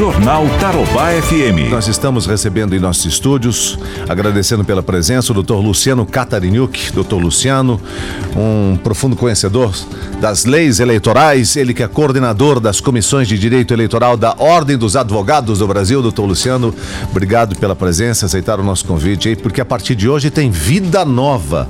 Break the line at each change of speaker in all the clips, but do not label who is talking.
Jornal Tarobá FM.
Nós estamos recebendo em nossos estúdios, agradecendo pela presença, o doutor Luciano Catariniuk. Doutor Luciano, um profundo conhecedor das leis eleitorais, ele que é coordenador das comissões de direito eleitoral da Ordem dos Advogados do Brasil. Doutor Luciano, obrigado pela presença, aceitar o nosso convite aí, porque a partir de hoje tem vida nova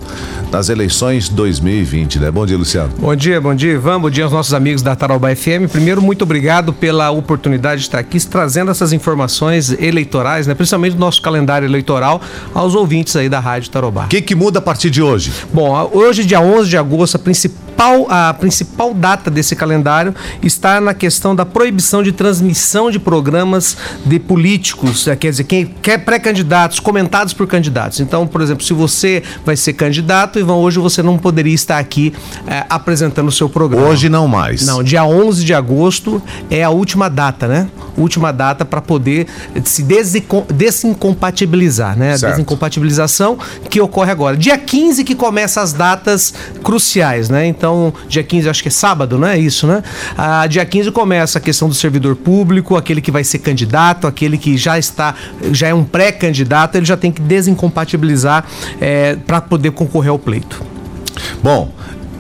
nas eleições 2020, né? Bom dia, Luciano.
Bom dia, bom dia, Ivan. Bom dia aos nossos amigos da Tarobá FM. Primeiro, muito obrigado pela oportunidade de estar aqui trazendo essas informações eleitorais, né? principalmente do nosso calendário eleitoral, aos ouvintes aí da Rádio Tarobá.
O que, que muda a partir de hoje?
Bom, hoje, dia 11 de agosto, a principal, a principal data desse calendário está na questão da proibição de transmissão de programas de políticos, eh, quer dizer, quem quer pré-candidatos, comentados por candidatos. Então, por exemplo, se você vai ser candidato, Ivan, hoje você não poderia estar aqui é, apresentando o seu programa.
Hoje não mais.
Não, dia 11 de agosto é a última data, né? Última data para poder se desincompatibilizar, né? A desincompatibilização que ocorre agora. Dia 15 que começa as datas cruciais, né? Então, dia 15 acho que é sábado, não é isso, né? Ah, dia 15 começa a questão do servidor público, aquele que vai ser candidato, aquele que já está, já é um pré-candidato, ele já tem que desincompatibilizar é, para poder concorrer ao pleito.
Bom,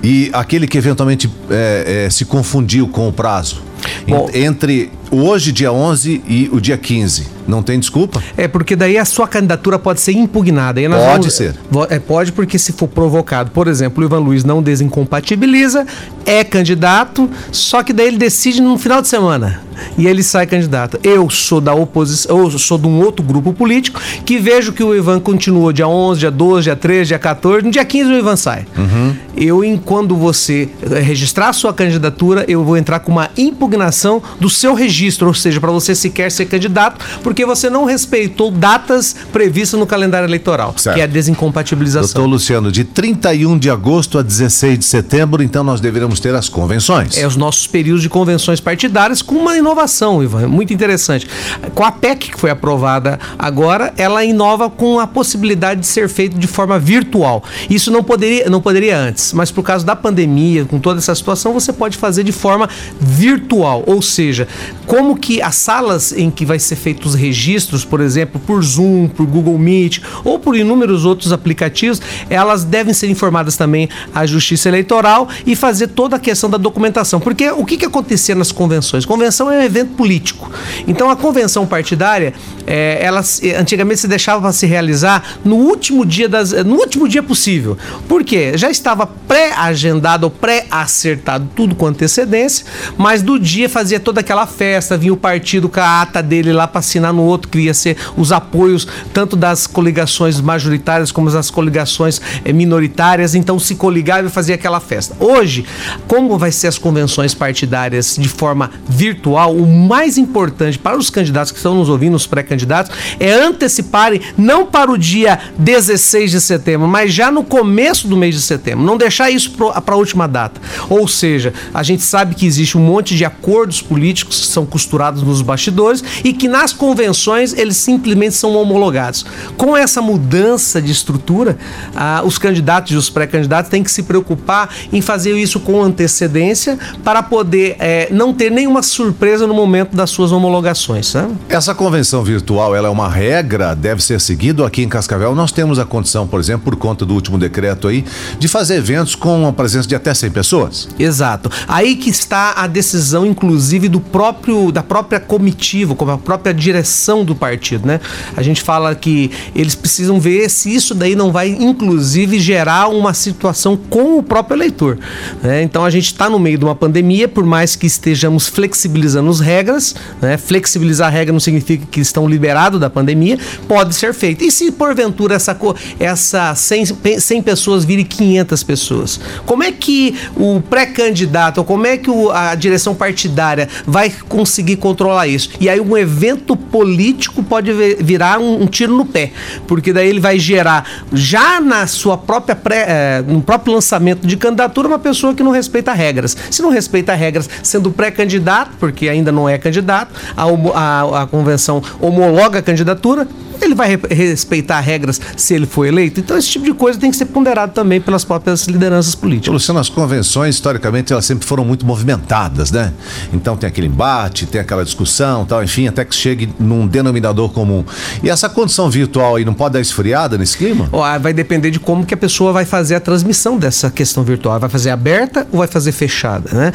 e aquele que eventualmente é, é, se confundiu com o prazo? Bom, entre hoje, dia 11, e o dia 15. Não tem desculpa?
É, porque daí a sua candidatura pode ser impugnada.
pode vamos, ser.
É, pode, porque se for provocado, por exemplo, o Ivan Luiz não desincompatibiliza, é candidato, só que daí ele decide no final de semana e ele sai candidato. Eu sou da oposição, eu sou de um outro grupo político que vejo que o Ivan continuou dia 11, dia 12, dia 13, dia 14, no dia 15 o Ivan sai. Uhum. Eu, quando você registrar a sua candidatura, eu vou entrar com uma impugnação do seu registro, ou seja, para você sequer ser candidato, porque você não respeitou datas previstas no calendário eleitoral, certo. que é a desincompatibilização.
Doutor Luciano, de 31 de agosto a 16 de setembro, então nós deveremos ter as convenções.
É os nossos períodos de convenções partidárias com uma inovação, Ivan, muito interessante. Com a PEC que foi aprovada agora, ela inova com a possibilidade de ser feito de forma virtual. Isso não poderia, não poderia antes, mas por causa da pandemia, com toda essa situação, você pode fazer de forma virtual, ou seja, como que as salas em que vai ser feitos os registros, por exemplo, por Zoom, por Google Meet ou por inúmeros outros aplicativos, elas devem ser informadas também à Justiça Eleitoral e fazer toda a questão da documentação. Porque o que, que acontecia nas convenções? Convenção é um evento político. Então a convenção partidária, é, ela antigamente se deixava para se realizar no último dia das, no último dia possível. Por quê? Já estava pré-agendado ou pré-acertado tudo com antecedência, mas do dia fazia toda aquela festa, vinha o partido com a ata dele lá para assinar no outro, que ia ser os apoios tanto das coligações majoritárias como das coligações eh, minoritárias, então se coligava e fazia aquela festa. Hoje, como vai ser as convenções partidárias de forma virtual, o mais importante para os candidatos que estão nos ouvindo, os pré-candidatos, é anteciparem não para o dia 16 de setembro, mas já no começo do mês de setembro, não deixar isso para a última data. Ou seja, a gente sabe que existe um monte de acordos políticos que são costurados nos bastidores e que nas convenções eles simplesmente são homologados. Com essa mudança de estrutura, ah, os candidatos e os pré-candidatos têm que se preocupar em fazer isso com antecedência para poder eh, não ter nenhuma surpresa no momento das suas homologações. Né?
Essa convenção virtual ela é uma regra, deve ser seguido aqui em Cascavel. Nós temos a condição, por exemplo, por conta do último decreto aí, de fazer eventos com a presença de até 100 pessoas.
Exato. Aí que está a decisão, inclusive, do próprio da própria comitiva, como a própria direção do partido, né? A gente fala que eles precisam ver se isso daí não vai, inclusive, gerar uma situação com o próprio eleitor. Né? Então a gente está no meio de uma pandemia, por mais que estejamos flexibilizando as regras, né? Flexibilizar a regra não significa que estão liberados da pandemia, pode ser feito. E se porventura essa, essa 100, 100 pessoas virem 500 pessoas? Como é que o pré-candidato, ou como é que o, a direção partidária vai conseguir controlar isso? E aí um evento político pode virar um, um, tiro no pé, porque daí ele vai gerar já na sua própria pré, é, no próprio lançamento de candidatura uma pessoa que não respeita regras. Se não respeita regras, sendo pré-candidato, porque ainda não é candidato, a, a, a convenção homologa a candidatura, Ele vai re respeitar regras se ele for eleito? Então esse tipo de coisa tem que ser ponderado também pelas próprias lideranças políticas.
Luciano, as convenções, historicamente, elas sempre foram muito movimentadas, né? Então tem aquele embate, tem aquela discussão, tal, enfim, até que chegue num denominador comum. E essa condição virtual aí não pode dar esfriada nesse clima?
vai depender de como que a pessoa vai fazer a transmissão dessa questão virtual. Vai fazer aberta ou vai fazer fechada, né?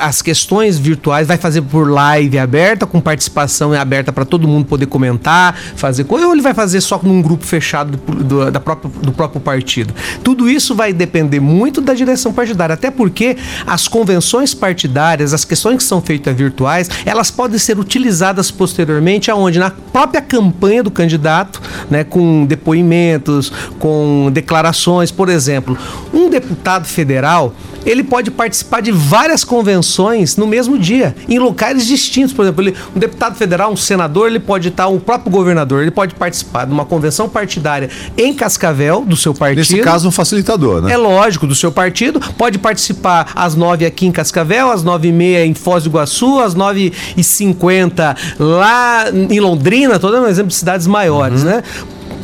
As questões virtuais vai fazer por live aberta, com participação aberta para todo mundo poder comentar, fazer coisa, ou ele vai fazer só num grupo fechado do, do, da própria, do próprio partido. Tudo isso vai depender muito da direção partidária, até porque as convenções partidárias, as questões que são feitas virtuais, elas podem ser utilizadas posteriormente aonde? Na própria campanha do candidato, né, com depoimentos, com declarações, por exemplo, um deputado federal, ele pode participar de várias convenções no mesmo dia, em locais distintos. Por exemplo, ele, um deputado federal, um senador, ele pode estar, o próprio governador, ele pode participar de uma convenção partidária em Cascavel, do seu partido.
Nesse caso, um facilitador, né?
É lógico, do seu partido. Pode participar às nove aqui em Cascavel, às nove e meia em Foz do Iguaçu, às nove e cinquenta lá em Londrina, tô dando um exemplo de cidades maiores, uhum. né?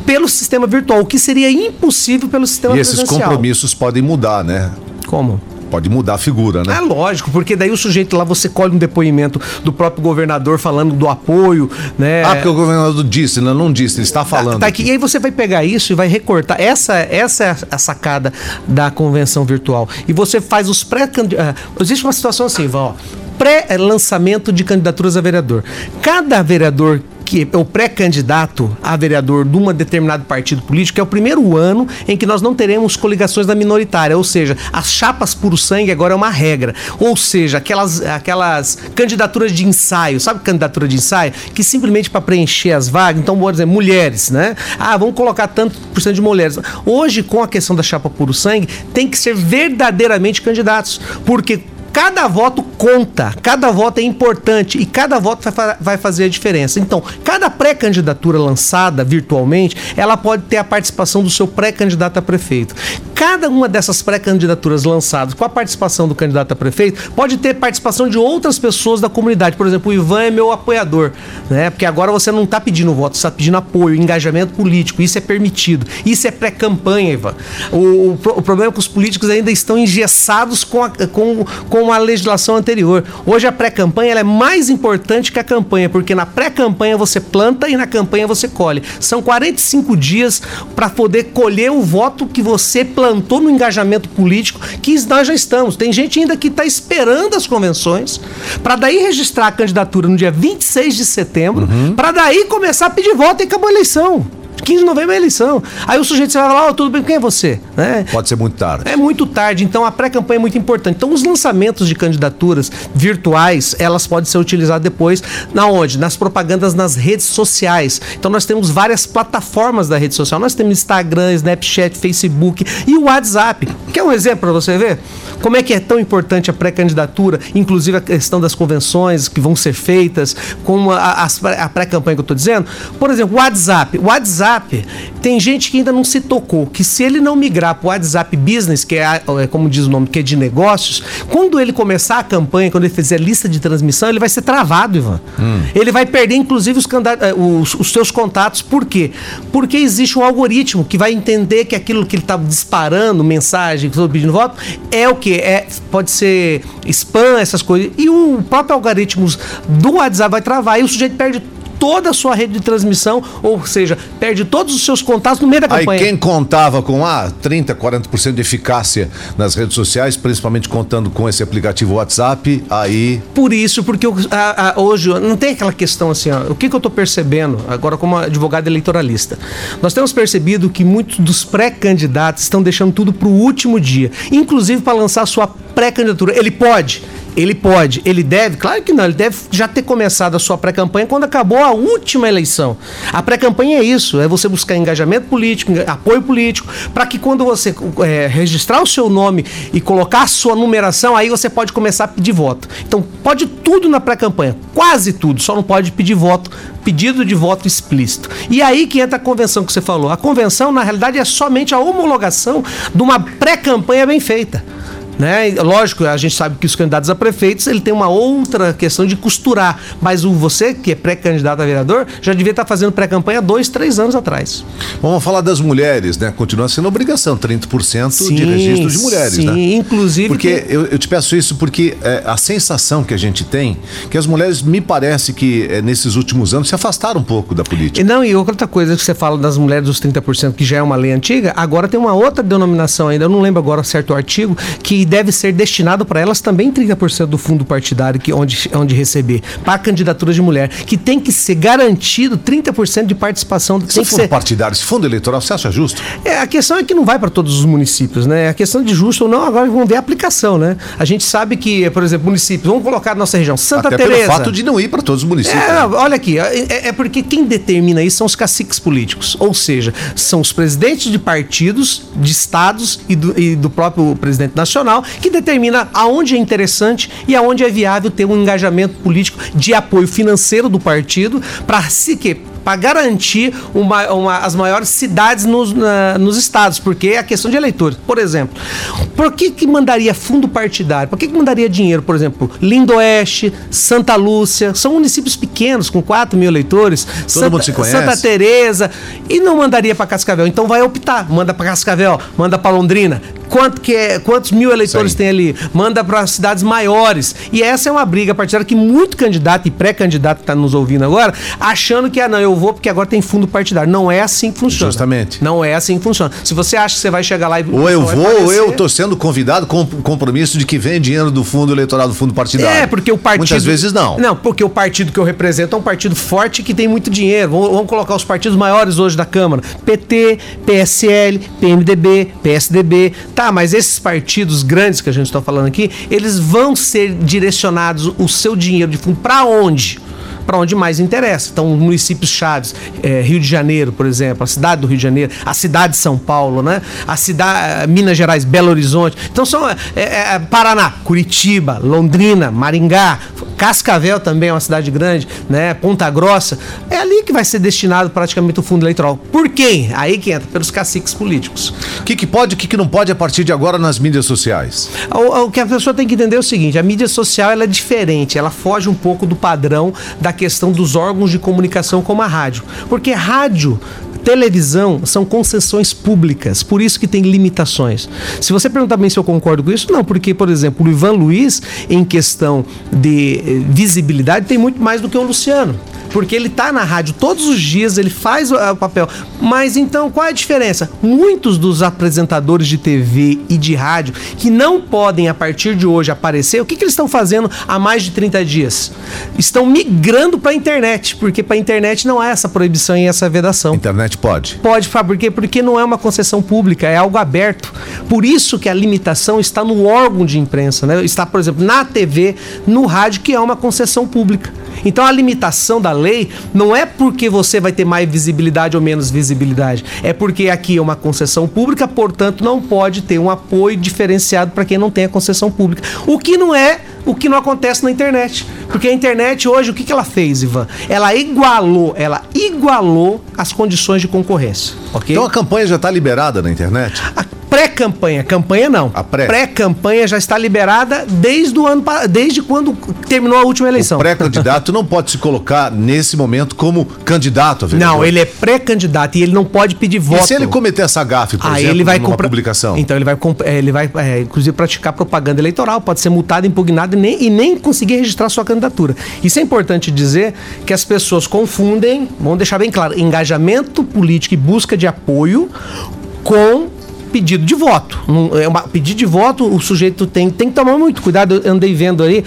pelo sistema virtual, o que seria impossível pelo sistema
E esses presencial. compromissos podem mudar, né?
Como?
Pode mudar a figura, né?
É lógico, porque daí o sujeito lá você colhe um depoimento do próprio governador falando do apoio, né?
Ah, porque o governador disse, não, não disse, ele está falando.
Tá, tá aqui. E aí você vai pegar isso e vai recortar. Essa, essa é a sacada da convenção virtual. E você faz os pré uh, Existe uma situação assim, ó pré-lançamento de candidaturas a vereador. Cada vereador que é o pré-candidato a vereador de um determinado partido político é o primeiro ano em que nós não teremos coligações da minoritária, ou seja, as chapas puro sangue agora é uma regra. Ou seja, aquelas, aquelas candidaturas de ensaio, sabe candidatura de ensaio? Que simplesmente para preencher as vagas, então, vou dizer, mulheres, né? Ah, vamos colocar tanto por cento de mulheres. Hoje, com a questão da chapa puro sangue, tem que ser verdadeiramente candidatos, porque Cada voto conta, cada voto é importante e cada voto vai, fazer a diferença. Então, cada pré-candidatura lançada virtualmente, ela pode ter a participação do seu pré-candidato a prefeito. Cada uma dessas pré-candidaturas lançadas com a participação do candidato a prefeito pode ter participação de outras pessoas da comunidade. Por exemplo, o Ivan é meu apoiador, né? Porque agora você não está pedindo voto, você está pedindo apoio, engajamento político. Isso é permitido. Isso é pré-campanha, Ivan. O, o, o, problema é que os políticos ainda estão engessados com, a, com, com com a legislação anterior. Hoje a pré-campanha é mais importante que a campanha, porque na pré-campanha você planta e na campanha você colhe. São 45 dias para poder colher o voto que você plantou no engajamento político, que nós já estamos. Tem gente ainda que está esperando as convenções para daí registrar a candidatura no dia 26 de setembro, uhum. para daí começar a pedir voto e acabou a eleição. 15 de novembro é eleição. Aí o sujeito você vai falar, oh, tudo bem, quem é você? Né?
Pode ser muito tarde.
É muito tarde, então a pré-campanha é muito importante. Então os lançamentos de candidaturas virtuais, elas podem ser utilizadas depois, na onde? Nas propagandas nas redes sociais. Então nós temos várias plataformas da rede social. Nós temos Instagram, Snapchat, Facebook e o WhatsApp. Quer um exemplo para você ver? Como é que é tão importante a pré-candidatura, inclusive a questão das convenções que vão ser feitas, como a, a, a pré-campanha que eu estou dizendo? Por exemplo, o WhatsApp. O WhatsApp, tem gente que ainda não se tocou que se ele não migrar para o WhatsApp Business, que é, é, como diz o nome, que é de negócios, quando ele começar a campanha, quando ele fizer lista de transmissão, ele vai ser travado, Ivan. Hum. Ele vai perder, inclusive, os, eh, os, os seus contatos. Por quê? Porque existe um algoritmo que vai entender que aquilo que ele está disparando, mensagem, pedindo voto, é o que é, pode ser spam, essas coisas. E o próprio algoritmo do WhatsApp vai travar e o sujeito perde toda a sua rede de transmissão, ou seja, perde todos os seus contatos no meio da campanha.
Aí quem contava com ah, 30, 40% de eficácia nas redes sociais, principalmente contando com esse aplicativo WhatsApp, aí.
Por isso, porque a, a, hoje não tem aquela questão assim, ó, o que, que eu estou percebendo agora como advogado eleitoralista? Nós temos percebido que muitos dos pré-candidatos estão deixando tudo para o último dia, inclusive para lançar sua pré-candidatura. Ele pode ele pode, ele deve, claro que não, ele deve já ter começado a sua pré-campanha quando acabou a última eleição. A pré-campanha é isso, é você buscar engajamento político, apoio político, para que quando você é, registrar o seu nome e colocar a sua numeração, aí você pode começar a pedir voto. Então, pode tudo na pré-campanha, quase tudo, só não pode pedir voto, pedido de voto explícito. E aí que entra a convenção que você falou. A convenção, na realidade, é somente a homologação de uma pré-campanha bem feita. Né? Lógico, a gente sabe que os candidatos a prefeitos ele tem uma outra questão de costurar, mas o você que é pré-candidato a vereador já devia estar fazendo pré-campanha dois, três anos atrás.
Vamos falar das mulheres, né? Continua sendo obrigação, 30% sim, de registro de mulheres, sim, né?
inclusive.
Porque que... eu, eu, te peço isso porque é, a sensação que a gente tem que as mulheres me parece que é, nesses últimos anos se afastaram um pouco da política.
E não, e outra coisa que você fala das mulheres dos 30%, que já é uma lei antiga, agora tem uma outra denominação ainda, eu não lembro agora certo artigo, que deve ser destinado para elas também 30% do fundo partidário que onde, onde receber, para candidatura de mulher, que tem que ser garantido 30% de participação.
Esse tem fundo ser... partidário, esse fundo eleitoral, você acha justo?
É, a questão é que não vai para todos os municípios, né? A questão de justo ou não, agora vamos ver a aplicação, né? A gente sabe que, por exemplo, municípios, vamos colocar na nossa região, Santa Até Teresa.
pelo fato de não ir para todos os municípios. É,
né? olha aqui, é, é porque quem determina isso são os caciques políticos, ou seja, são os presidentes de partidos, de estados e do, e do próprio presidente nacional que determina aonde é interessante e aonde é viável ter um engajamento político de apoio financeiro do partido para se que para garantir uma, uma, as maiores cidades nos, na, nos estados, porque é a questão de eleitores. Por exemplo, por que, que mandaria fundo partidário? Por que, que mandaria dinheiro, por exemplo, Lindoeste, Santa Lúcia, são municípios pequenos, com 4 mil eleitores.
Todo Santa, mundo se conhece.
Santa Teresa, e não mandaria para Cascavel. Então vai optar, manda para Cascavel, manda para Londrina. Quanto que é, quantos mil eleitores Sim. tem ali? Manda para cidades maiores. E essa é uma briga partidária que muito candidato e pré-candidato está nos ouvindo agora, achando que, ah, não, eu vou porque agora tem fundo partidário. Não é assim que funciona.
Justamente.
Não é assim que funciona. Se você acha que você vai chegar lá e.
Ou eu vou, ou eu estou sendo convidado com compromisso de que vem dinheiro do fundo eleitoral, do fundo partidário.
É, porque o partido.
Muitas vezes não.
Não, porque o partido que eu represento é um partido forte que tem muito dinheiro. Vamos, vamos colocar os partidos maiores hoje da Câmara: PT, PSL, PMDB, PSDB. Tá, mas esses partidos grandes que a gente está falando aqui, eles vão ser direcionados o seu dinheiro de fundo para onde? Para onde mais interessa. Então, municípios chaves, é, Rio de Janeiro, por exemplo, a cidade do Rio de Janeiro, a cidade de São Paulo, né? A cidade, Minas Gerais, Belo Horizonte. Então, são é, é, Paraná, Curitiba, Londrina, Maringá, Cascavel também é uma cidade grande, né? Ponta Grossa. É ali que vai ser destinado praticamente o fundo eleitoral. Por quem? Aí que entra, pelos caciques políticos.
O que, que pode e o que, que não pode a partir de agora nas mídias sociais?
O, o, que a pessoa tem que entender é o seguinte: a mídia social ela é diferente, ela foge um pouco do padrão da questão dos órgãos de comunicação como a rádio. Porque rádio televisão são concessões públicas, por isso que tem limitações. Se você perguntar bem se eu concordo com isso, não, porque, por exemplo, o Ivan Luiz, em questão de eh, visibilidade, tem muito mais do que o Luciano porque ele tá na rádio todos os dias, ele faz o, papel. Mas então, qual é a diferença? Muitos dos apresentadores de TV e de rádio que não podem a partir de hoje aparecer, o que, que eles estão fazendo há mais de 30 dias? Estão migrando para a internet, porque para a internet não há essa proibição e essa vedação.
Internet pode?
Pode, por quê? Porque não é uma concessão pública, é algo aberto. Por isso que a limitação está no órgão de imprensa, né? Está, por exemplo, na TV, no rádio, que é uma concessão pública. Então a limitação da lei não é porque você vai ter mais visibilidade ou menos visibilidade, é porque aqui é uma concessão pública, portanto não pode ter um apoio diferenciado para quem não tem a concessão pública. O que não é o que não acontece na internet. Porque a internet hoje, o que, que ela fez, Ivan? Ela igualou, ela igualou as condições de concorrência. ok?
Então a campanha já está liberada na internet?
A pré-campanha. Campanha não.
A pré.
Pré-campanha já está liberada desde o ano desde quando terminou a última eleição. O
pré-candidato não pode se colocar nesse momento como candidato
vereador. Não, ele é pré-candidato e ele não pode pedir voto. E
se ele cometer essa gafe, por
Aí
exemplo,
ele vai
numa compra... publicação?
Então ele vai, é, ele vai é, inclusive praticar propaganda eleitoral, pode ser multado, impugnado e nem, e nem conseguir registrar sua candidatura. Isso é importante dizer que as pessoas confundem, vamos deixar bem claro, engajamento político e busca de apoio com pedido de voto. é uma, pedido de voto, o sujeito tem, tem que tomar muito cuidado. Eu andei vendo aí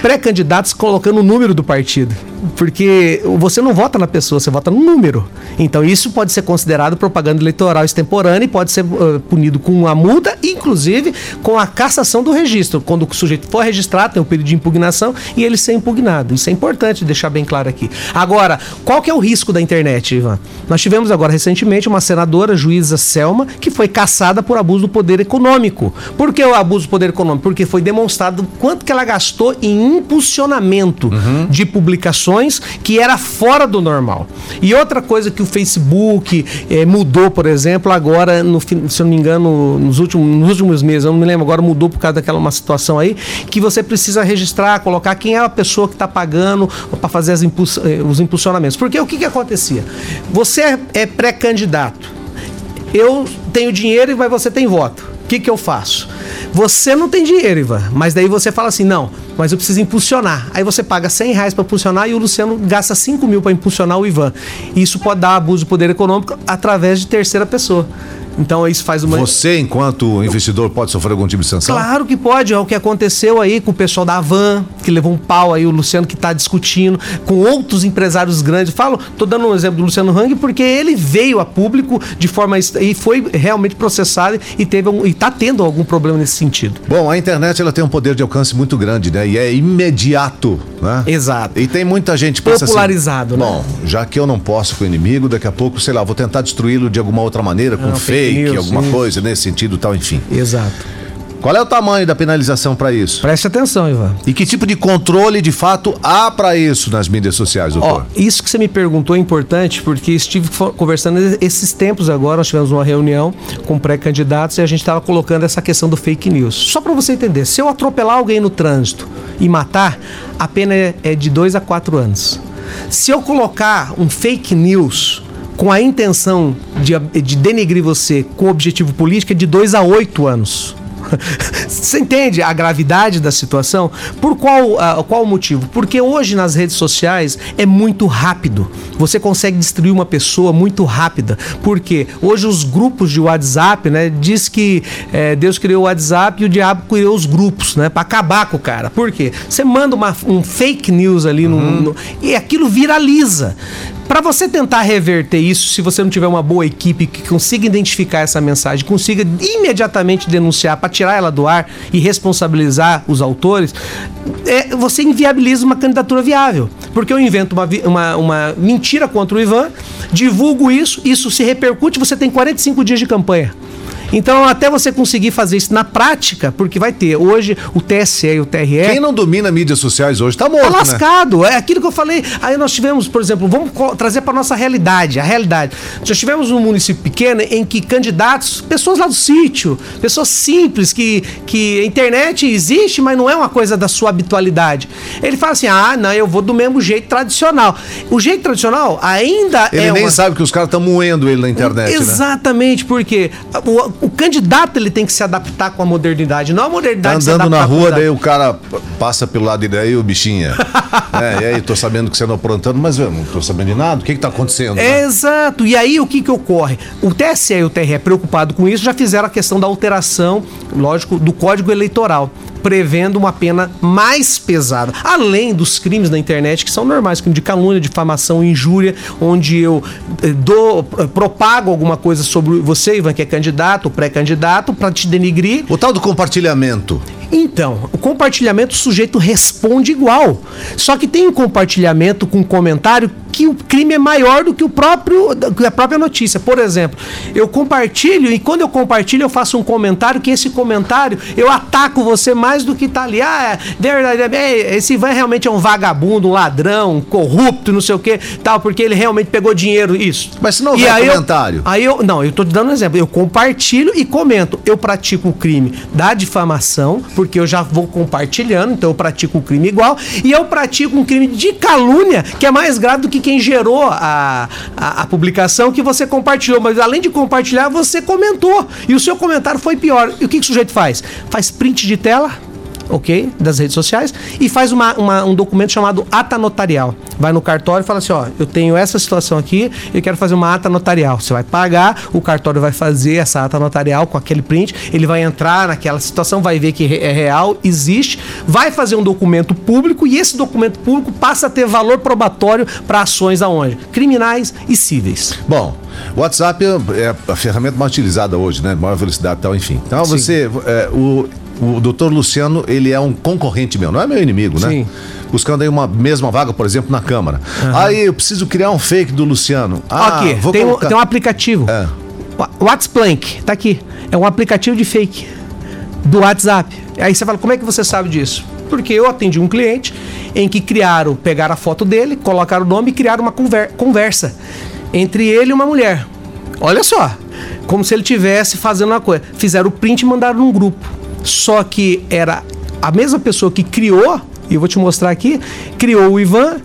pré-candidatos colocando o número do partido. Porque você não vota na pessoa, você vota no número. Então isso pode ser considerado propaganda eleitoral extemporânea e pode ser uh, punido com uma multa, inclusive com a cassação do registro. Quando o sujeito for registrado, tem um período de impugnação e ele ser impugnado. Isso é importante deixar bem claro aqui. Agora, qual que é o risco da internet, Ivan? Nós tivemos agora recentemente uma senadora, juíza Selma, que foi caçada processada por abuso do poder econômico. Por que o abuso do poder econômico? Porque foi demonstrado quanto que ela gastou em impulsionamento uhum. de publicações que era fora do normal. E outra coisa que o Facebook eh, mudou, por exemplo, agora, no, se eu não me engano, nos últimos, nos últimos meses, eu não me lembro, agora mudou por causa daquela uma situação aí, que você precisa registrar, colocar quem é a pessoa que está pagando para fazer impuls, eh, os impulsionamentos. Porque o que, que acontecia? Você é pré-candidato. Eu tenho dinheiro, mas você tem voto. O que, que eu faço? Você não tem dinheiro, Ivan, mas daí você fala assim: não, mas eu preciso impulsionar. Aí você paga 100 reais para impulsionar e o Luciano gasta 5 mil para impulsionar o Ivan. Isso pode dar abuso de poder econômico através de terceira pessoa. Então isso faz uma.
Você, enquanto investidor, pode sofrer algum tipo de sanção?
Claro que pode. É o que aconteceu aí com o pessoal da Van, que levou um pau aí, o Luciano que está discutindo, com outros empresários grandes. Falo, tô dando um exemplo do Luciano Hang, porque ele veio a público de forma. e foi realmente processado e teve um, e tá tendo algum problema nesse sentido.
Bom, a internet ela tem um poder de alcance muito grande, né? E é imediato, né?
Exato.
E tem muita gente
assim, popularizado,
assim, né? Bom, já que eu não posso com o inimigo, daqui a pouco, sei lá, vou tentar destruí-lo de alguma outra maneira, com não, fake fake, news, alguma coisa nesse sentido tal, enfim.
Exato.
Qual é o tamanho da penalização para isso?
Preste atenção, Ivan.
E que tipo de controle de fato há para isso nas mídias sociais, doutor?
Isso que você me perguntou é importante porque estive conversando esses tempos agora, nós tivemos uma reunião com pré-candidatos e a gente estava colocando essa questão do fake news. Só para você entender, se eu atropelar alguém no trânsito e matar, a pena é, é de 2 a 4 anos. Se eu colocar um fake news com a intenção de, de denegrir você com objetivo político é de 2 a 8 anos. Você entende a gravidade da situação? Por qual, uh, qual motivo? Porque hoje nas redes sociais é muito rápido. Você consegue destruir uma pessoa muito rápida. Porque hoje os grupos de WhatsApp, né, diz que é, Deus criou o WhatsApp e o diabo criou os grupos, né, para acabar com o cara. Por quê? Você manda uma, um fake news ali uhum. no, no, e aquilo viraliza. Para você tentar reverter isso, se você não tiver uma boa equipe que consiga identificar essa mensagem, consiga imediatamente denunciar para tirar ela do ar e responsabilizar os autores, é, você inviabiliza uma candidatura viável. Porque eu invento uma, uma, uma mentira contra o Ivan, divulgo isso, isso se repercute, você tem 45 dias de campanha. Então, até você conseguir fazer isso na prática, porque vai ter hoje o TSE e o TRE.
Quem não domina mídias sociais hoje está morto. Tá
lascado. Né? É aquilo que eu falei. Aí nós tivemos, por exemplo, vamos trazer para nossa realidade, a realidade. Já tivemos um município pequeno em que candidatos, pessoas lá do sítio, pessoas simples, que, que a internet existe, mas não é uma coisa da sua habitualidade. Ele fala assim: ah, não, eu vou do mesmo jeito tradicional. O jeito tradicional ainda
ele
é.
Ele nem
uma...
sabe que os caras estão moendo ele na internet.
Né? Exatamente, né? porque o, candidato ele tem que se adaptar com a modernidade, não a modernidade
tá andando na rua, daí o cara passa pelo lado dele, aí o bichinha. é, e aí, tô sabendo que você não aprontando, mas eu não tô sabendo de nada. O que que tá acontecendo?
Né? Exato. E aí, o que que ocorre? O TSE e o TRE, preocupado com isso, já fizeram a questão da alteração, lógico, do Código Eleitoral prevendo uma pena mais pesada, além dos crimes na internet que são normais, crime de calúnia, difamação, injúria, onde eu eh, dou, eh, propago alguma coisa sobre você, Ivan, que é candidato, pré-candidato, para te denigrir.
O tal do compartilhamento.
Então, o compartilhamento o sujeito responde igual. Só que tem um compartilhamento com comentário que o crime é maior do que o próprio a própria notícia. Por exemplo, eu compartilho e quando eu compartilho eu faço um comentário que esse comentário eu ataco você mais do que tá ali. Ah, é verdade, é, esse Ivan realmente é um vagabundo, um ladrão, um corrupto, não sei o que, tal, porque ele realmente pegou dinheiro isso.
Mas se não houver comentário.
Eu, aí eu não, eu tô te dando um exemplo. Eu compartilho e comento. Eu pratico o crime da difamação, porque eu já vou compartilhando, então eu pratico o crime igual e eu pratico um crime de calúnia que é mais grave do que quem gerou a, a, a, publicação que você compartilhou, mas além de compartilhar, você comentou. E o seu comentário foi pior. E o que, que o sujeito faz? Faz print de tela ok? Das redes sociais, e faz uma, uma, um documento chamado ata notarial. Vai no cartório e fala assim: ó, eu tenho essa situação aqui, eu quero fazer uma ata notarial. Você vai pagar, o cartório vai fazer essa ata notarial com aquele print, ele vai entrar naquela situação, vai ver que é real, existe, vai fazer um documento público e esse documento público passa a ter valor probatório para ações aonde? Criminais e cíveis.
Bom, WhatsApp é a ferramenta mais utilizada hoje, né? Maior velocidade e tal, enfim. Então Sim. você. É, o, o doutor Luciano, ele é um concorrente meu, não é meu inimigo, né? Sim. Buscando aí uma mesma vaga, por exemplo, na Câmara. Uhum. Aí eu preciso criar um fake do Luciano.
Ah, Aqui, tem, colocar... um, tem um aplicativo. É. WhatsApp, tá aqui. É um aplicativo de fake do WhatsApp. Aí você fala, como é que você sabe disso? Porque eu atendi um cliente em que criaram, pegaram a foto dele, colocaram o nome e criaram uma conversa entre ele e uma mulher. Olha só, como se ele tivesse fazendo uma coisa. Fizeram o print e mandaram num grupo. Só que era a mesma pessoa que criou, e eu vou te mostrar aqui, criou o Ivan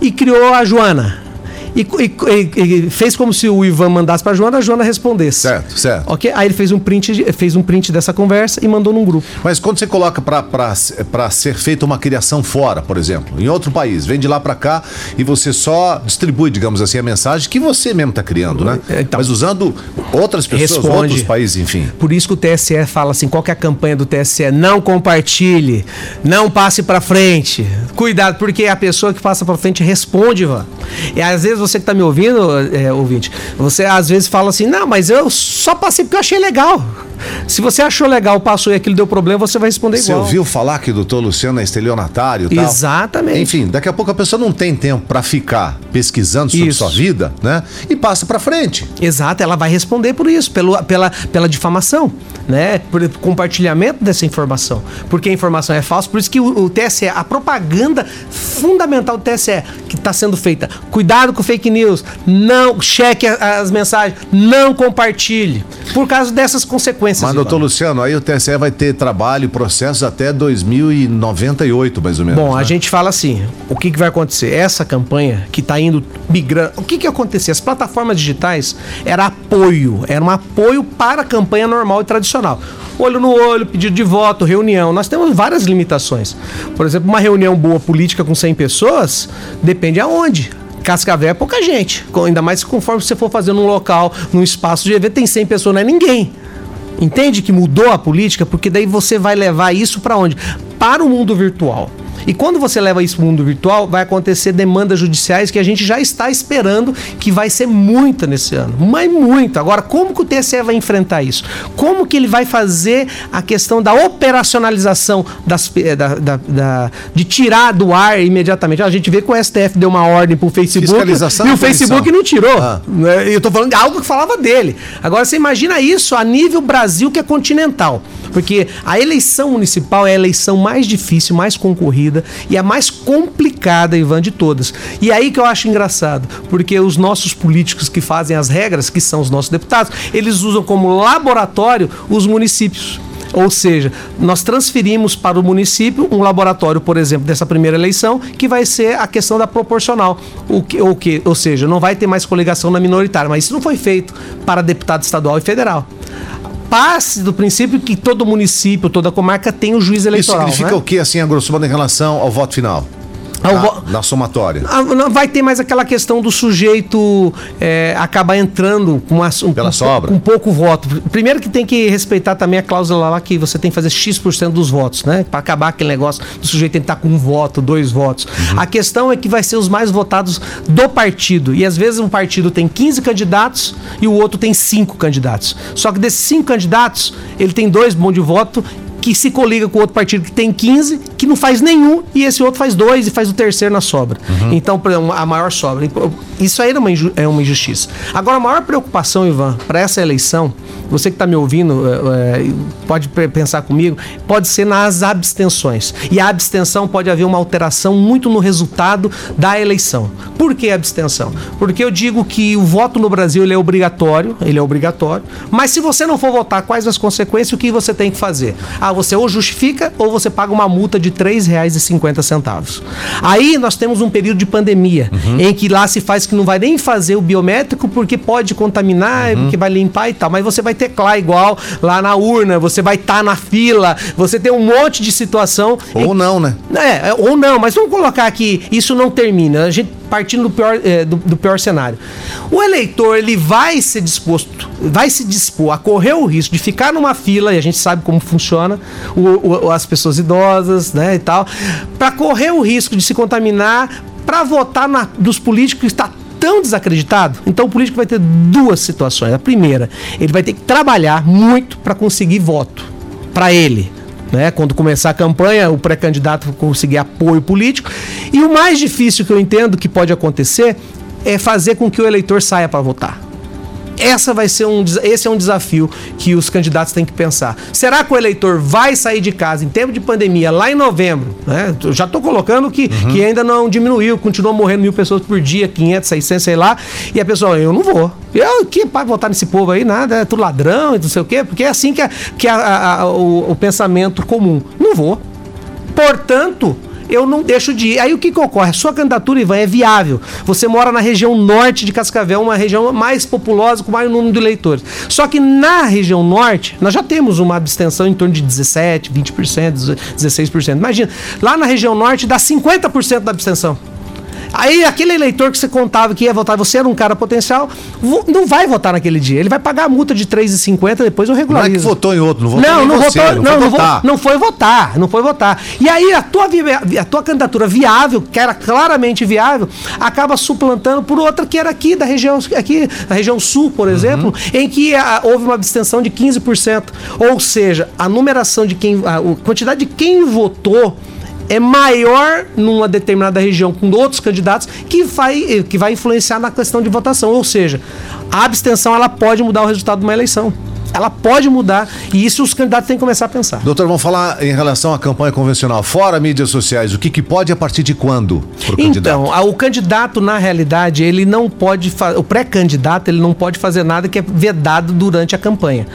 e criou a Joana. E, e, e, fez como se o Ivan mandasse para Joana, a Joana respondesse.
Certo, certo.
Ok? Aí ele fez um print, fez um print dessa conversa e mandou num grupo.
Mas quando você coloca para ser feita uma criação fora, por exemplo, em outro país, vem de lá para cá e você só distribui, digamos assim, a mensagem que você mesmo está criando, né? Então, Mas usando outras pessoas, responde. outros países, enfim.
Por isso que o TSE fala assim, qual é a campanha do TSE? Não compartilhe, não passe para frente. Cuidado, porque a pessoa que passa para frente responde, Ivan. E às vezes você que está me ouvindo, é, ouvinte, você às vezes fala assim, não, mas eu só passei porque eu achei legal. Se você achou legal, passou e aquilo deu problema, você vai responder
você
igual.
Você ouviu falar que o doutor Luciano é estelionatário e
tal? Exatamente.
Enfim, daqui a pouco a pessoa não tem tempo para ficar pesquisando sobre isso. sua vida, né? E passa para frente.
Exato, ela vai responder por isso, pelo, pela, pela difamação, né? Por compartilhamento dessa informação. Porque a informação é falsa, por isso que o, o TSE, a propaganda fundamental do TSE que está sendo feita, cuidado com fake news, não cheque as mensagens, não compartilhe, por causa dessas
consequências. Mas, doutor Luciano, aí o TSE vai ter trabalho e processos até 2098, mais ou menos.
Bom, né? a gente fala assim: o que, que vai acontecer? Essa campanha que está indo migrando. O que, que acontecia? As plataformas digitais era apoio, era um apoio para a campanha normal e tradicional olho no olho, pedido de voto, reunião. Nós temos várias limitações. Por exemplo, uma reunião boa política com 100 pessoas depende aonde. Cascavel é pouca gente. Ainda mais conforme você for fazer num local, num espaço de evento, tem 100 pessoas, não é ninguém. Entende que mudou a política? Porque daí você vai levar isso para onde? Para o mundo virtual. E quando você leva isso para o mundo virtual, vai acontecer demandas judiciais que a gente já está esperando que vai ser muita nesse ano. Mas muito. Agora, como que o TSE vai enfrentar isso? Como que ele vai fazer a questão da operacionalização das, eh, da, da, da de tirar do ar imediatamente? A gente vê que o STF deu uma ordem para o Facebook e o Facebook não tirou. Ah. Né? Eu estou falando de algo que falava dele. Agora, você imagina isso a nível Brasil, que é continental. Porque a eleição municipal é a eleição mais difícil, mais concorrida e a mais complicada, Ivan, de todas. E aí que eu acho engraçado, porque os nossos políticos que fazem as regras, que são os nossos deputados, eles usam como laboratório os municípios. Ou seja, nós transferimos para o município um laboratório, por exemplo, dessa primeira eleição, que vai ser a questão da proporcional. O que, o que, ou seja, não vai ter mais coligação na minoritária, mas isso não foi feito para deputado estadual e federal passe do princípio que todo município, toda comarca tem um juiz eleitoral.
Isso significa
né?
o que, assim, a grosso modo, em relação ao voto final? Na, na, somatória.
Ah, vai ter mais aquela questão do sujeito é, acabar entrando com uma,
um, Pela sobra.
com pouco voto. Primeiro que tem que respeitar também a cláusula lá que você tem que fazer X% dos votos, né? Para acabar aquele negócio do sujeito tentar com um voto, dois votos. Uhum. A questão é que vai ser os mais votados do partido. E às vezes um partido tem 15 candidatos e o outro tem 5 candidatos. Só que desses 5 candidatos, ele tem dois bons de voto que se coliga com outro partido que tem 15, que não faz nenhum, e esse outro faz dois e faz o terceiro na sobra. Uhum. Então, a maior sobra. Isso aí é uma, é uma injustiça. Agora, a maior preocupação, Ivan, para essa eleição, você que está me ouvindo, é, é, pode pensar comigo, pode ser nas abstenções. E a abstenção pode haver uma alteração muito no resultado da eleição. Por que abstenção? Porque eu digo que o voto no Brasil ele é obrigatório, ele é obrigatório, mas se você não for votar, quais as consequências, o que você tem que fazer? Ah, você ou justifica ou você paga uma multa de R$ 3,50. Aí nós temos um período de pandemia, uhum. em que lá se faz que não vai nem fazer o biométrico porque pode contaminar, uhum. porque vai limpar e tal, mas você vai teclar igual lá na urna, você vai estar tá na fila, você tem um monte de situação.
Ou em... não, né?
É, ou não, mas vamos colocar aqui, isso não termina. A gente partindo do pior, é, do, do, pior cenário. O eleitor ele vai ser disposto, vai se dispor a correr o risco de ficar numa fila, e a gente sabe como funciona, o, o, as pessoas idosas, né, e tal, para correr o risco de se contaminar, para votar na, dos políticos que está tão desacreditado. Então o político vai ter duas situações. A primeira, ele vai ter que trabalhar muito para conseguir voto para ele né? Quando começar a campanha, o pré-candidato conseguir apoio político. E o mais difícil que eu entendo que pode acontecer é fazer com que o eleitor saia para votar. Essa vai ser um, esse é um desafio que os candidatos têm que pensar. Será que o eleitor vai sair de casa em tempo de pandemia lá em novembro? Né? Eu já estou colocando que, uhum. que ainda não diminuiu, continua morrendo mil pessoas por dia, 500, 600, sei lá. E a pessoa, eu não vou. Eu que para votar nesse povo aí, nada, é tudo ladrão e não sei o quê, porque é assim que é, que a, a, o, o pensamento comum. Não vou. Portanto, eu não deixo de ir. Aí o que, que ocorre? A sua candidatura, Ivan, é viável. Você mora na região norte de Cascavel, uma região mais populosa, com maior número de eleitores. Só que na região norte, nós já temos uma abstenção em torno de 17%, 20%, 16%. Imagina, lá na região norte dá 50% da abstenção. Aí aquele eleitor que você contava que ia votar, você era um cara potencial, não vai votar naquele dia. Ele vai pagar a multa de 3,50, depois eu regularizo. Não é que
votou em outro, não votou
não,
não
você, votou, não, não, não, votar. não foi votar, não foi votar. E aí a tua, a tua candidatura viável, que era claramente viável, acaba suplantando por outra que era aqui da região aqui, da região sul, por exemplo, uhum. em que a, houve uma abstenção de 15%. Ou seja, a numeração de quem a, a quantidade de quem votou é maior numa determinada região com outros candidatos que vai, que vai influenciar na questão de votação. Ou seja, a abstenção ela pode mudar o resultado de uma eleição ela pode mudar e isso os candidatos têm que começar a pensar.
Doutor, vamos falar em relação à campanha convencional. Fora mídias sociais, o que, que pode a partir de quando?
Então, o candidato, na realidade, ele não pode. O pré-candidato, ele não pode fazer nada que é vedado durante a campanha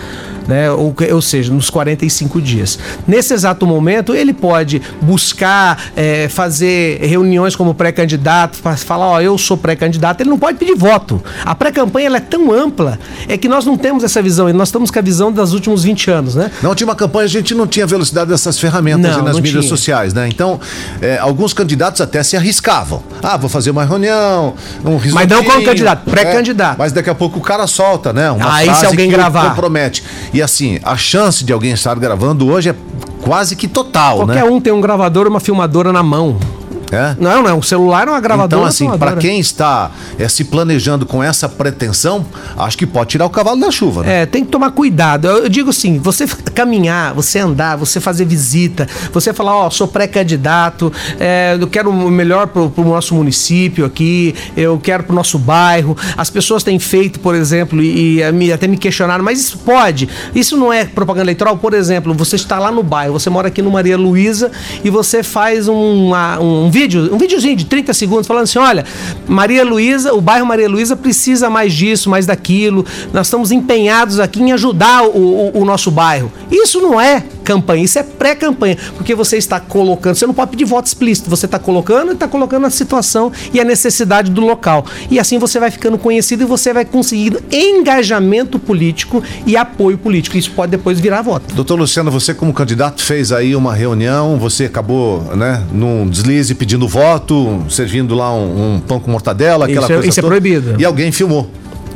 né? Ou, ou seja, nos 45 dias. Nesse exato momento, ele pode buscar é, fazer reuniões como pré-candidato, falar, ó, eu sou pré-candidato, ele não pode pedir voto. A pré-campanha é tão ampla, é que nós não temos essa visão, nós estamos com a visão dos últimos 20 anos, né?
Na última campanha a gente não tinha velocidade dessas ferramentas não, nas mídias tinha. sociais, né? Então, é, alguns candidatos até se arriscavam. Ah, vou fazer uma reunião, um
Mas não como candidato, pré-candidato.
É, mas daqui a pouco o cara solta, né?
Uma Aí se alguém gravar.
compromete. E assim, a chance de alguém estar gravando hoje é quase que total,
Qualquer
né?
Qualquer um tem um gravador, uma filmadora na mão. É? Não, não, o celular é uma gravadora.
Então, assim, para quem está é, se planejando com essa pretensão, acho que pode tirar o cavalo da chuva,
né? É, tem que tomar cuidado. Eu, eu digo assim: você caminhar, você andar, você fazer visita, você falar, ó, oh, sou pré-candidato, é, eu quero o melhor para o nosso município aqui, eu quero para o nosso bairro. As pessoas têm feito, por exemplo, e, e até me questionaram, mas isso pode. Isso não é propaganda eleitoral? Por exemplo, você está lá no bairro, você mora aqui no Maria Luísa e você faz um, um vídeo, um videozinho de 30 segundos falando assim: olha, Maria Luísa, o bairro Maria Luísa precisa mais disso, mais daquilo. Nós estamos empenhados aqui em ajudar o, o, o nosso bairro. Isso não é campanha, isso é pré-campanha, porque você está colocando, você não pode pedir voto explícito, você está colocando e está colocando a situação e a necessidade do local. E assim você vai ficando conhecido e você vai conseguindo engajamento político e apoio político. Isso pode depois virar voto.
Doutor Luciano, você como candidato fez aí uma reunião, você acabou, né, num deslize pedindo voto, servindo lá um, um pão com mortadela, aquela
isso é,
coisa
Isso é toda, é proibido.
E alguém filmou.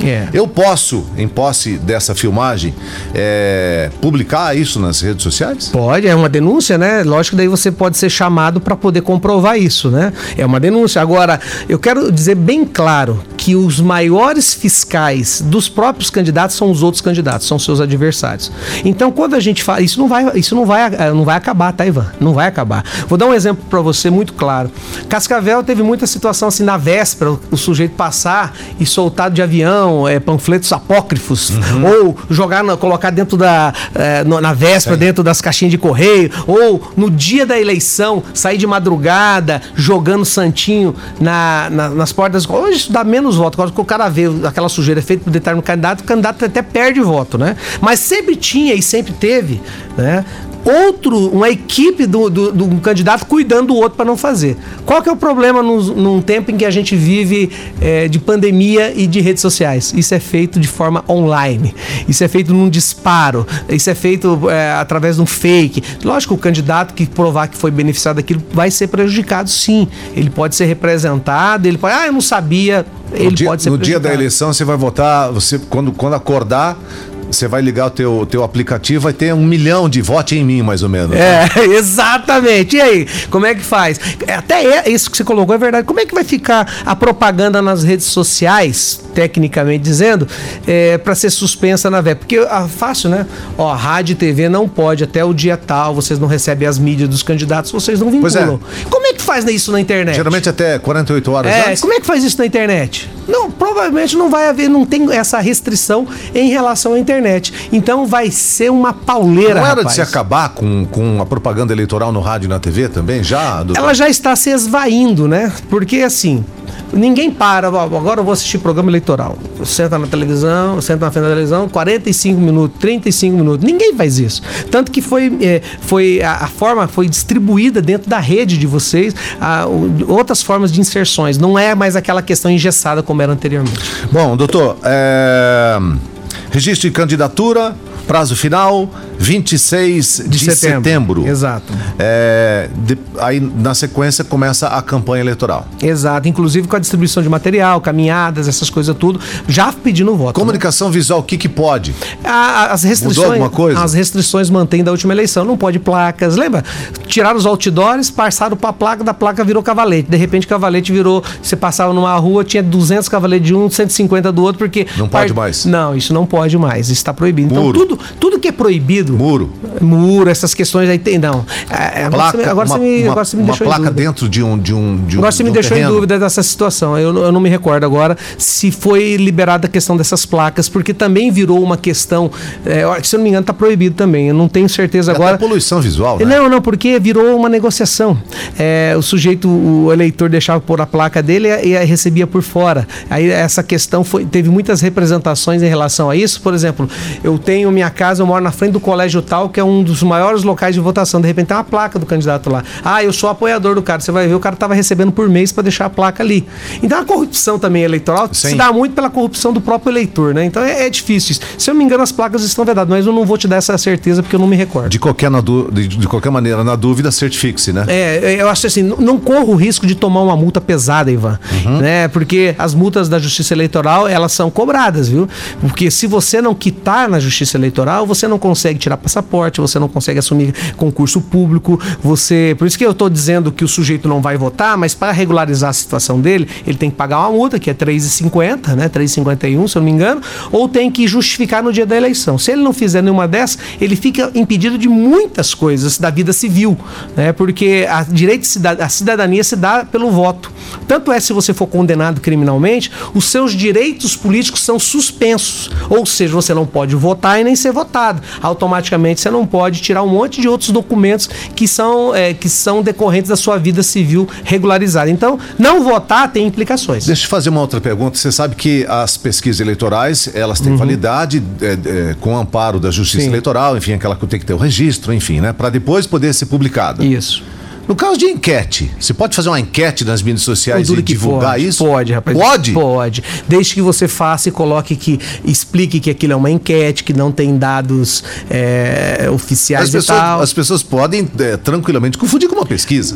É. Eu posso, em posse dessa filmagem, é, publicar isso nas redes sociais?
Pode, é uma denúncia, né? Lógico que daí você pode ser chamado para poder comprovar isso, né? É uma denúncia. Agora, eu quero dizer bem claro que os maiores fiscais dos próprios candidatos são os outros candidatos, são seus adversários. Então, quando a gente fala, isso não vai, isso não vai, não vai acabar, tá, Ivan? Não vai acabar. Vou dar um exemplo para você muito claro. Cascavel teve muita situação assim na véspera, o sujeito passar e soltado de avião é, panfletos apócrifos, uhum. ou jogar, na, colocar dentro da. É, na véspera, Sim. dentro das caixinhas de correio, ou no dia da eleição, sair de madrugada jogando santinho na, na, nas portas. Hoje isso dá menos voto. Quando o cara vê aquela sujeira feita por determinado candidato, o candidato até perde voto, né? Mas sempre tinha e sempre teve, né? Outro, uma equipe do, do, do um candidato cuidando do outro para não fazer. Qual que é o problema num, num tempo em que a gente vive é, de pandemia e de redes sociais? Isso é feito de forma online, isso é feito num disparo, isso é feito é, através de um fake. Lógico, o candidato que provar que foi beneficiado daquilo vai ser prejudicado, sim. Ele pode ser representado, ele pode, ah, eu não sabia. Ele
no dia,
pode ser
No dia da eleição, você vai votar, você quando, quando acordar, você vai ligar o teu, teu aplicativo, vai ter um milhão de votos em mim, mais ou menos.
É, exatamente. E aí, como é que faz? É, até é, isso que você colocou é verdade. Como é que vai ficar a propaganda nas redes sociais, tecnicamente dizendo, é, para ser suspensa na VEP? Porque ah, fácil, né? Ó, rádio e TV não pode até o dia tal, vocês não recebem as mídias dos candidatos, vocês não vinculam.
Pois é.
Como é que faz isso na internet?
Geralmente até 48 horas
é, antes. Como é que faz isso na internet? Não, provavelmente não vai haver, não tem essa restrição em relação à internet. Então vai ser uma pauleira.
Não era
rapaz.
de se acabar com, com a propaganda eleitoral no rádio e na TV também, já? doutor?
Ela já está se esvaindo, né? Porque assim, ninguém para. Agora eu vou assistir programa eleitoral. Senta na televisão, senta na frente da televisão, 45 minutos, 35 minutos. Ninguém faz isso. Tanto que foi, eh, foi a, a forma foi distribuída dentro da rede de vocês, a, o- outras formas de inserções. Não é mais aquela questão engessada como era anteriormente.
Bom, doutor, é... registro de candidatura, prazo final, 26 de, setembro.
Exato.
É, de- aí, na sequência, começa a campanha eleitoral.
Exato. Inclusive com a distribuição de material, caminhadas, essas coisas tudo, já pedindo voto. né?
Comunicação visual, o que, que pode?
A- as restrições,
alguma coisa?
As restrições mantêm da última eleição. Não pode placas. Lembra? Tiraram os outdoors, passaram para a placa, da placa virou cavalete. De repente, cavalete virou. Você passava numa rua, tinha 200 cavaletes de um, 150 do outro, porque.
Não pode mais?
Não, isso não pode mais. Está proibido. Então, tudo, tudo que é proibido.
Muro.
Muro, essas questões aí tem. Não. É, agora
Placa,
você me- agora
uma,
você me,
uma-
agora você me
uma
deixou em
placa
dúvida.
dentro de um de um de um,
Agora você me
um
deixou
terreno.
em dúvida dessa situação. Eu, não- eu não me recordo agora se foi liberada a questão dessas placas, porque também virou uma questão. é, se eu não me engano, está proibido também. Eu não tenho certeza
Até
agora.
poluição visual, né?
Não, não, porque virou uma negociação. É, o sujeito, o eleitor deixava pôr a placa dele e, e recebia por fora. Aí essa questão foi, teve muitas representações em relação a isso. Por exemplo, eu tenho minha casa, eu moro na frente do colégio tal, que é um dos maiores locais de votação. De repente tem uma placa do candidato lá. Ah, eu sou apoiador do cara. Você vai ver, o cara estava recebendo por mês para deixar a placa ali. Então a corrupção também eleitoral
Sim.
se dá muito pela corrupção do próprio eleitor, né? Então é, é difícil. isso. Se eu me engano, as placas estão vedadas, mas eu não vou te dar essa certeza porque eu não me recordo.
De qualquer, de, de qualquer maneira, na dúvida, certifique-se, né?
É, eu acho assim, não- não corro o risco de tomar uma multa pesada, Ivan, né? Porque as multas da Justiça Eleitoral, elas são cobradas, viu? Porque se você não quitar na Justiça Eleitoral, você não consegue tirar passaporte, você não consegue assumir concurso público, você... Por isso que eu estou dizendo que o sujeito não vai votar, mas para regularizar a situação dele, ele tem que pagar uma multa, que é R$ 3,50, né? 3,51, se eu não me engano, ou tem que justificar no dia da eleição. Se ele não fizer nenhuma dessas, ele fica impedido de muitas coisas da vida civil, né? Porque a direito a cidadania se dá pelo voto. Tanto é se você for condenado criminalmente, os seus direitos políticos são suspensos. Ou seja, você não pode votar e nem ser votado. Automaticamente você não pode tirar um monte de outros documentos que são, é, que são decorrentes da sua vida civil regularizada. Então, não votar tem implicações.
Deixa eu fazer uma outra pergunta. Você sabe que as pesquisas eleitorais, elas têm validade é, é, com amparo da Justiça
Uhum. Sim.
Eleitoral, enfim, aquela que tem que ter o registro, enfim, né? Para depois poder ser publicada.
Isso.
No caso de enquete, você pode fazer uma enquete nas mídias sociais e divulgar
pode,
isso?
Pode, rapaz.
Pode?
Pode. Desde que você faça e coloque que. explique que aquilo é uma enquete, que não tem dados é, oficiais
As
e
pessoas,
tal.
as pessoas podem é, tranquilamente confundir com uma pesquisa.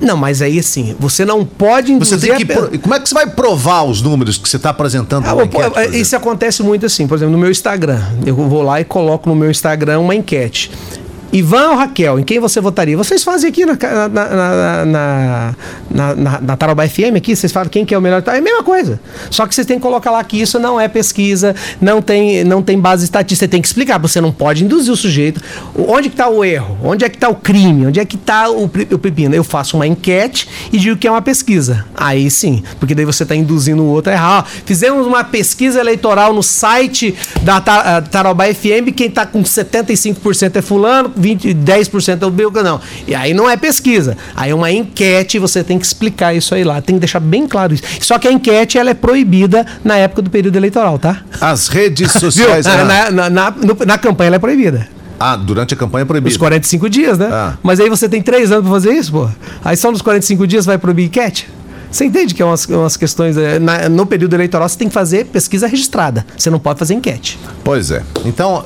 Não, mas aí assim, você não pode
Você
induzir
tem que.
a
Como é que você vai provar os números que você está apresentando
Ah,
enquete,
isso acontece muito assim, por exemplo, no meu Instagram. Eu vou lá e coloco no meu Instagram uma enquete. Ivan ou Raquel, em quem você votaria? Vocês fazem aqui na, na, na, na, na, FM aqui, vocês falam quem que é o melhor. É a mesma coisa. Só que vocês têm que colocar lá que isso não é pesquisa, não tem, não tem base estatística. Você tem que explicar, você não pode induzir o sujeito. Onde que está o erro? Onde é que está o crime? Onde é que está o, o pepino? Eu faço uma enquete e digo que é uma pesquisa. Aí sim, porque daí você está induzindo o outro a errar. Fizemos uma pesquisa eleitoral no site da Ta- ah, Tarobá FM, quem está com 75% é fulano, 20, 10% é o Belga, não. E aí não é pesquisa. Aí é uma enquete, você tem que explicar isso aí lá. Tem que deixar bem claro isso. Só que a enquete, ela é proibida na época do período eleitoral, tá?
As redes sociais. ah,
Na, na, na, no- na campanha ela é proibida.
ah, durante a campanha é
Os
proibido.
45 dias, né?
Ah.
Mas aí você tem três anos pra fazer isso, pô. Aí só nos 45 dias vai proibir enquete? Você entende que é umas, umas questões. é, na- no período eleitoral você tem que fazer pesquisa registrada. Você não pode fazer enquete.
Pois é. Então,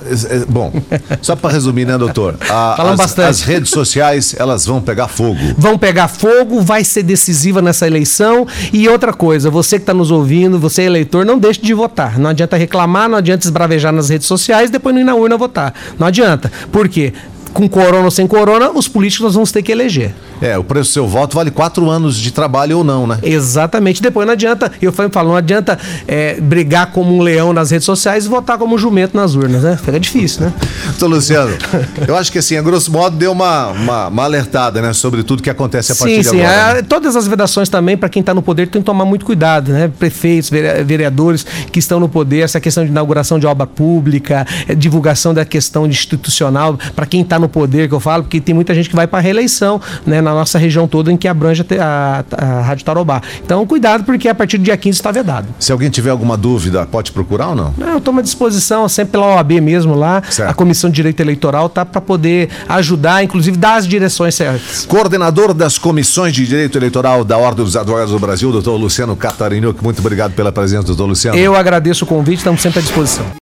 bom, só para resumir, né, doutor? A-
Falamos
as,
bastante.
as redes sociais, elas vão pegar fogo.
Vão pegar fogo, vai ser decisiva nessa eleição. E outra coisa, você que está nos ouvindo, você é eleitor, não deixe de votar. Não adianta reclamar, não adianta esbravejar nas redes sociais, depois não ir na urna votar. Não adianta. Por quê? Com corona ou sem corona, os políticos nós vamos ter que eleger.
É, o preço do seu voto vale quatro anos de trabalho ou não, né?
Exatamente. Depois não adianta, eu falo, não adianta é, brigar como um leão nas redes sociais e votar como um jumento nas urnas, né? Fica difícil, né?
Então, Luciano, eu acho que assim, a grosso modo, deu uma, uma, uma alertada, né, sobre tudo que acontece a
sim,
partir
sim.
de agora. né?
É, todas as vedações também, para quem está no poder, tem que tomar muito cuidado, né? Prefeitos, vere- vereadores que estão no poder, essa questão de inauguração de obra pública, é, divulgação da questão institucional, para quem está no poder, que eu falo, porque tem muita gente que vai para reeleição, né, na nossa região toda em que abrange a, a, a Rádio Tarobá. Então, cuidado, porque a partir do dia 15 está vedado.
Se alguém tiver alguma dúvida, pode procurar ou não?
Não, eu tomo à disposição, sempre pela OAB mesmo lá,
Certo.
a Comissão de Direito Eleitoral tá para poder ajudar, inclusive dar as direções certas.
Coordenador das comissões de direito eleitoral da Ordem dos Advogados do Brasil, doutor Luciano Catarinho, muito obrigado pela presença, doutor Luciano.
Eu agradeço o convite, estamos sempre à disposição.